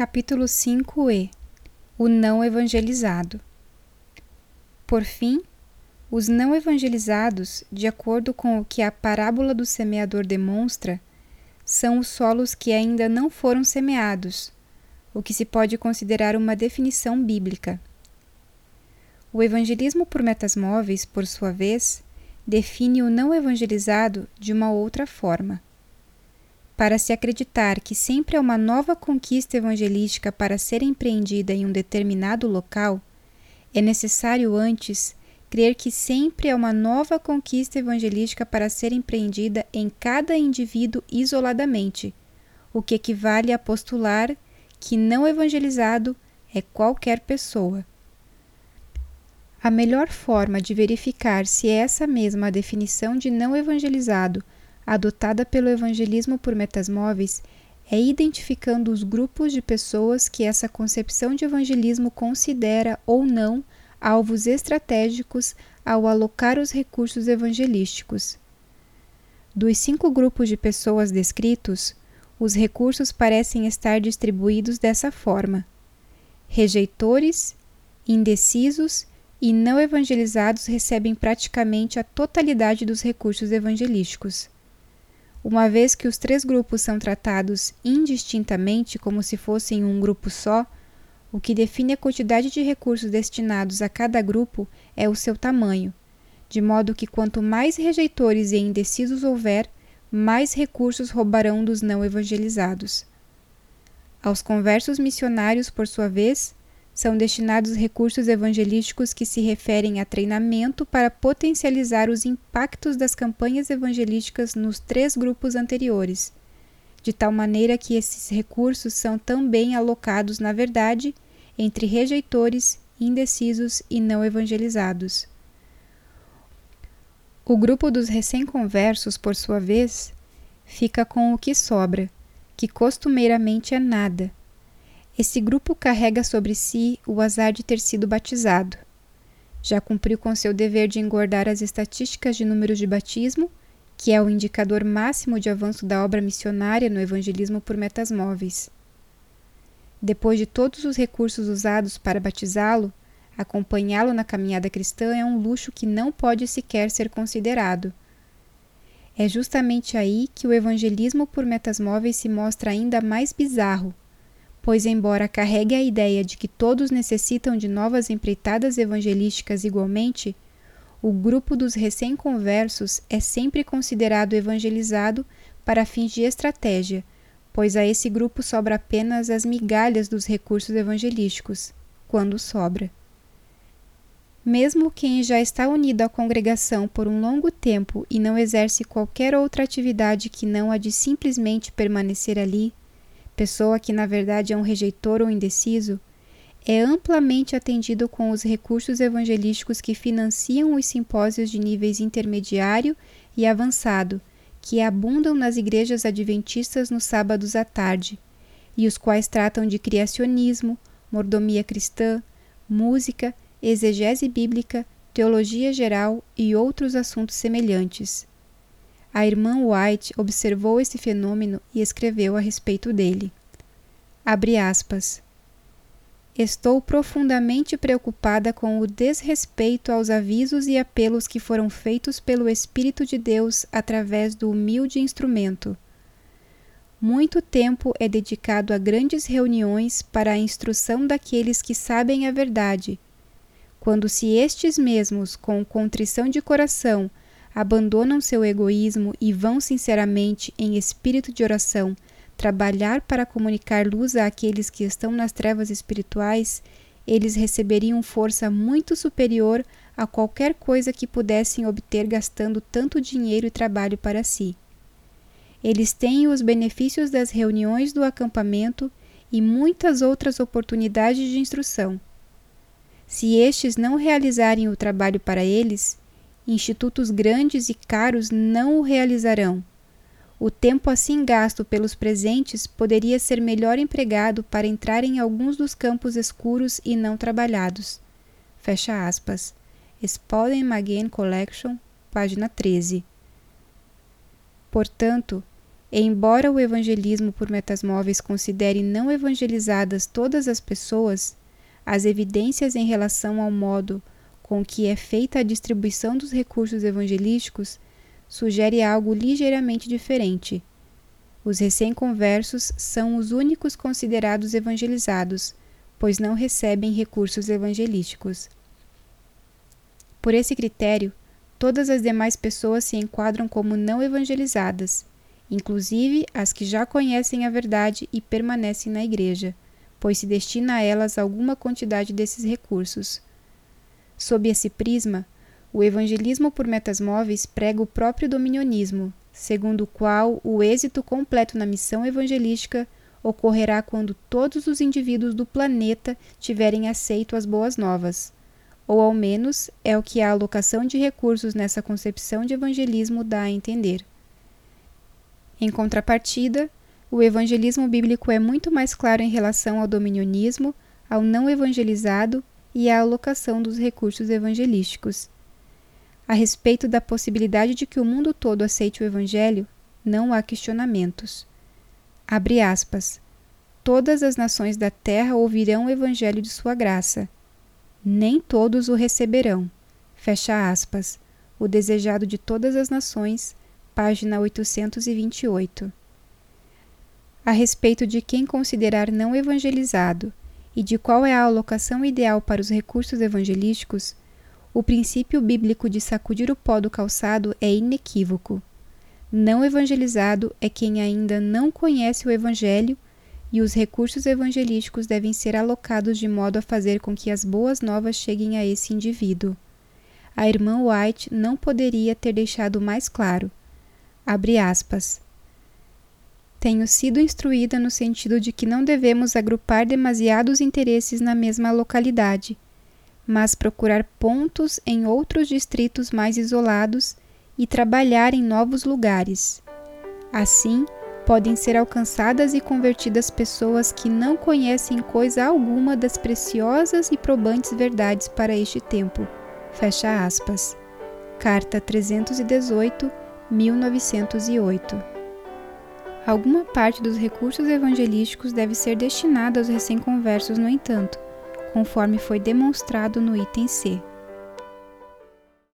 Capítulo 5e O não evangelizado. Por fim, os não evangelizados, de acordo com o que a parábola do semeador demonstra, são os solos que ainda não foram semeados, o que se pode considerar uma definição bíblica. O evangelismo por metas móveis, por sua vez, define o não evangelizado de uma outra forma. Para se acreditar que sempre há uma nova conquista evangelística para ser empreendida em um determinado local, é necessário antes crer que sempre há uma nova conquista evangelística para ser empreendida em cada indivíduo isoladamente, o que equivale a postular que não evangelizado é qualquer pessoa. A melhor forma de verificar se é essa mesma definição de não evangelizado adotada pelo evangelismo por metas móveis é identificando os grupos de pessoas que essa concepção de evangelismo considera ou não alvos estratégicos ao alocar os recursos evangelísticos. Dos cinco grupos de pessoas descritos, os recursos parecem estar distribuídos dessa forma: rejeitores, indecisos e não evangelizados recebem praticamente a totalidade dos recursos evangelísticos. Uma vez que os três grupos são tratados indistintamente como se fossem um grupo só, o que define a quantidade de recursos destinados a cada grupo é o seu tamanho, de modo que quanto mais rejeitores e indecisos houver, mais recursos roubarão dos não evangelizados. Aos conversos missionários, por sua vez, são destinados recursos evangelísticos que se referem a treinamento para potencializar os impactos das campanhas evangelísticas nos três grupos anteriores, de tal maneira que esses recursos são também alocados, na verdade, entre rejeitores, indecisos e não evangelizados. O grupo dos recém-conversos, por sua vez, fica com o que sobra, que costumeiramente é nada esse grupo carrega sobre si o azar de ter sido batizado. Já cumpriu com seu dever de engordar as estatísticas de números de batismo, que é o indicador máximo de avanço da obra missionária no evangelismo por metas móveis. Depois de todos os recursos usados para batizá-lo, acompanhá-lo na caminhada cristã é um luxo que não pode sequer ser considerado. É justamente aí que o evangelismo por metas móveis se mostra ainda mais bizarro, pois, embora carregue a ideia de que todos necessitam de novas empreitadas evangelísticas igualmente, o grupo dos recém-conversos é sempre considerado evangelizado para fins de estratégia, pois a esse grupo sobra apenas as migalhas dos recursos evangelísticos, quando sobra. Mesmo quem já está unido à congregação por um longo tempo e não exerce qualquer outra atividade que não a de simplesmente permanecer ali, pessoa que na verdade é um rejeitor ou indeciso, é amplamente atendido com os recursos evangelísticos que financiam os simpósios de níveis intermediário e avançado, que abundam nas igrejas adventistas nos sábados à tarde, e os quais tratam de criacionismo, mordomia cristã, música, exegese bíblica, teologia geral e outros assuntos semelhantes. A irmã White observou esse fenômeno e escreveu a respeito dele. Aspas. Estou profundamente preocupada com o desrespeito aos avisos e apelos que foram feitos pelo Espírito de Deus através do humilde instrumento. Muito tempo é dedicado a grandes reuniões para a instrução daqueles que sabem a verdade. Quando se estes mesmos, com contrição de coração, abandonam seu egoísmo e vão sinceramente em espírito de oração trabalhar para comunicar luz àqueles que estão nas trevas espirituais, eles receberiam força muito superior a qualquer coisa que pudessem obter gastando tanto dinheiro e trabalho para si. Eles têm os benefícios das reuniões do acampamento e muitas outras oportunidades de instrução. Se estes não realizarem o trabalho para eles, institutos grandes e caros não o realizarão. O tempo assim gasto pelos presentes poderia ser melhor empregado para entrar em alguns dos campos escuros e não trabalhados. Fecha aspas. Spalding Magazine Collection, página 13. Portanto, embora o evangelismo por metas móveis considere não evangelizadas todas as pessoas, as evidências em relação ao modo com que é feita a distribuição dos recursos evangelísticos sugere algo ligeiramente diferente. Os recém-conversos são os únicos considerados evangelizados, pois não recebem recursos evangelísticos. Por esse critério, todas as demais pessoas se enquadram como não evangelizadas, inclusive as que já conhecem a verdade e permanecem na igreja, pois se destina a elas alguma quantidade desses recursos. Sob esse prisma, o evangelismo por metas móveis prega o próprio dominionismo, segundo o qual o êxito completo na missão evangelística ocorrerá quando todos os indivíduos do planeta tiverem aceito as boas novas. Ou ao menos é o que a alocação de recursos nessa concepção de evangelismo dá a entender. Em contrapartida, o evangelismo bíblico é muito mais claro em relação ao dominionismo, ao não evangelizado e à alocação dos recursos evangelísticos. A respeito da possibilidade de que o mundo todo aceite o Evangelho, não há questionamentos. Abre aspas. Todas as nações da terra ouvirão o Evangelho de sua graça. Nem todos o receberão. Fecha aspas. O desejado de todas as nações, página 828. A respeito de quem considerar não evangelizado e de qual é a alocação ideal para os recursos evangelísticos, o princípio bíblico de sacudir o pó do calçado é inequívoco. Não evangelizado é quem ainda não conhece o Evangelho e os recursos evangelísticos devem ser alocados de modo a fazer com que as boas novas cheguem a esse indivíduo. A irmã White não poderia ter deixado mais claro. Abre aspas. Tenho sido instruída no sentido de que não devemos agrupar demasiados interesses na mesma localidade mas procurar pontos em outros distritos mais isolados e trabalhar em novos lugares. Assim, podem ser alcançadas e convertidas pessoas que não conhecem coisa alguma das preciosas e probantes verdades para este tempo. Fecha aspas. Carta 318, 1908. Alguma parte dos recursos evangelísticos deve ser destinada aos recém-conversos, no entanto, conforme foi demonstrado no item C.